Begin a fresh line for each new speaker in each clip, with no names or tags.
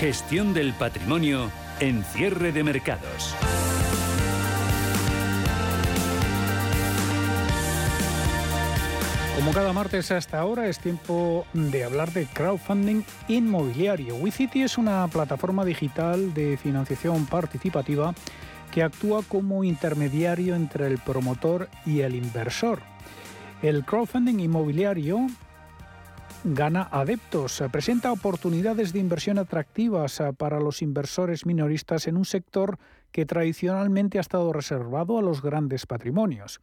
Gestión del patrimonio en cierre de mercados.
Como cada martes hasta ahora es tiempo de hablar de crowdfunding inmobiliario. WeCity es una plataforma digital de financiación participativa que actúa como intermediario entre el promotor y el inversor. El crowdfunding inmobiliario gana adeptos, presenta oportunidades de inversión atractivas para los inversores minoristas en un sector que tradicionalmente ha estado reservado a los grandes patrimonios.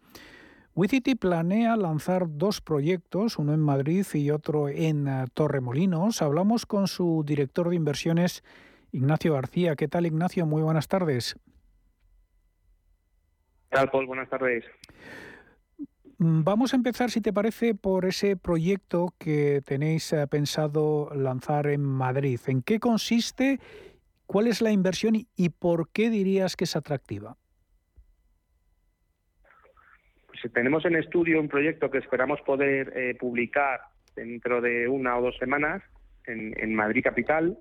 WeCity planea lanzar dos proyectos, uno en Madrid y otro en eh, Torremolinos. Hablamos con su director de inversiones, Ignacio García. ¿Qué tal, Ignacio? Muy buenas tardes.
¿Qué Paul? Buenas tardes.
Mm, vamos a empezar, si te parece, por ese proyecto que tenéis eh, pensado lanzar en Madrid. ¿En qué consiste? ¿Cuál es la inversión y por qué dirías que es atractiva?
tenemos en estudio un proyecto que esperamos poder eh, publicar dentro de una o dos semanas en, Madrid Capital.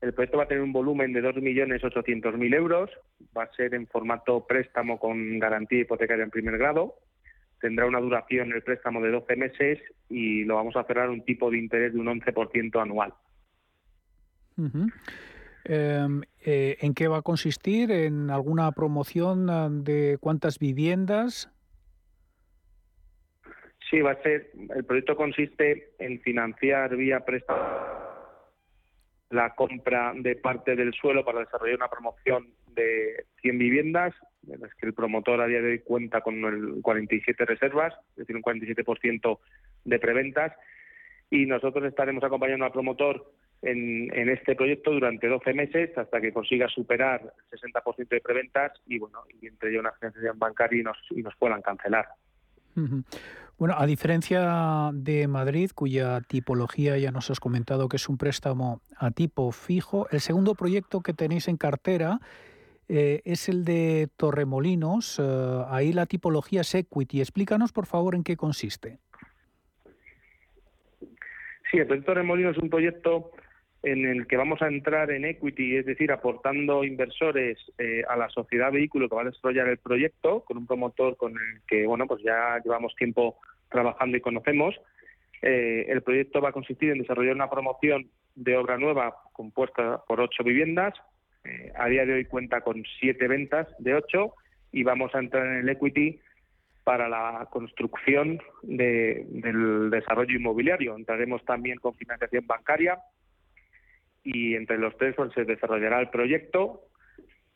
El proyecto va a tener un volumen de 2.800.000 euros, va a ser en formato préstamo con garantía hipotecaria en primer grado, tendrá una duración el préstamo de 12 meses y lo vamos a cerrar un tipo de interés de un 11% anual.
Em, eh, ¿En qué va a consistir? ¿En alguna promoción ah, de cuántas viviendas?
Sí, va a ser. El proyecto consiste en financiar vía préstamo la compra de parte del suelo para desarrollar una promoción de 100 viviendas, en las que el promotor a día de hoy cuenta con el 47 reservas, es decir, un 47% de preventas, y nosotros estaremos acompañando al promotor en, en, este proyecto durante 12 meses hasta que consiga superar el 60% de preventas y bueno y entre ello una financiación bancaria y nos, y nos puedan cancelar.
Bueno, a diferencia de Madrid, cuya tipología ya nos has comentado que es un préstamo a tipo fijo, el segundo proyecto que tenéis en cartera eh, es el de Torremolinos. Eh, ahí la tipología es equity. Explícanos, por favor, en qué consiste.
Sí, el proyecto Torremolinos es un proyecto en el que vamos a entrar en equity, es decir, aportando inversores eh, a la sociedad vehículo que va a desarrollar el proyecto, con un promotor con el que, bueno, pues ya llevamos tiempo trabajando y conocemos. El proyecto va a consistir en desarrollar una promoción de obra nueva compuesta por ocho viviendas. Eh, a día de hoy cuenta con siete ventas de ocho y vamos a entrar en el equity para la construcción del desarrollo inmobiliario. Entraremos también con financiación bancaria y entre los tres pues, se desarrollará el proyecto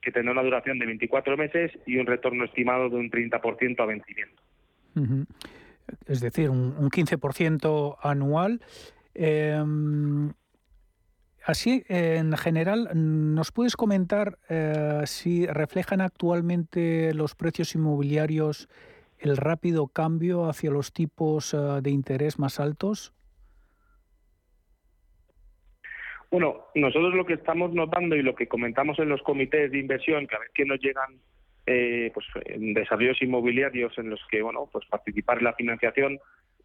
que tendrá una duración de 24 meses y un retorno estimado de un 30% a vencimiento.
Es decir, un, 15% anual. Em, así, en general, ¿nos puedes comentar eh, si reflejan actualmente los precios inmobiliarios el rápido cambio hacia los tipos eh, de interés más altos?
Bueno, nosotros lo que estamos notando y lo que comentamos en los comités de inversión, que a veces nos llegan eh, pues en desarrollos inmobiliarios en los que bueno pues participar en la financiación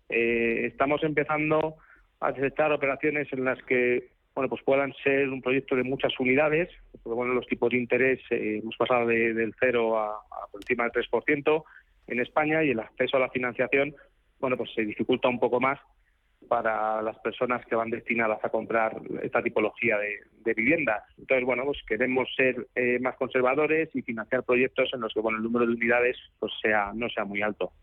eh, estamos empezando a desechar operaciones en las que bueno pues puedan ser un proyecto de muchas unidades porque bueno los tipos de interés eh, hemos pasado del 0 a, a por encima del 3% en España y el acceso a la financiación bueno pues se dificulta un poco más para las personas que van destinadas a comprar esta tipología de, viviendas. Entonces, bueno, pues queremos ser eh, más conservadores y financiar proyectos en los que bueno, el número de unidades pues sea no sea muy alto.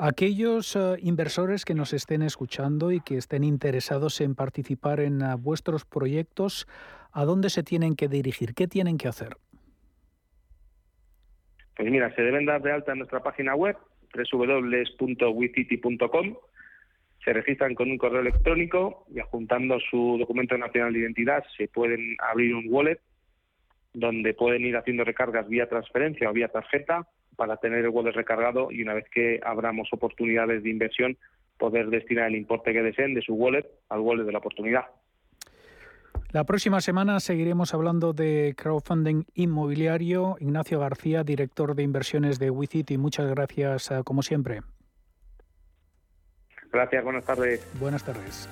Aquellos eh, inversores que nos estén escuchando y que estén interesados en participar en eh, vuestros proyectos, ¿a dónde se tienen que dirigir? ¿Qué tienen que hacer?
Pues mira, se deben dar de alta en nuestra página web www.wicity.com se registran con un correo electrónico y adjuntando su documento nacional de identidad se pueden abrir un wallet donde pueden ir haciendo recargas vía transferencia o vía tarjeta para tener el wallet recargado y una vez que abramos oportunidades de inversión poder destinar el importe que deseen de su wallet al wallet de la oportunidad.
La próxima semana seguiremos hablando de crowdfunding inmobiliario. Ignacio García, director de inversiones de WeCity, muchas gracias eh, como siempre.
Gracias, buenas tardes.
Buenas tardes.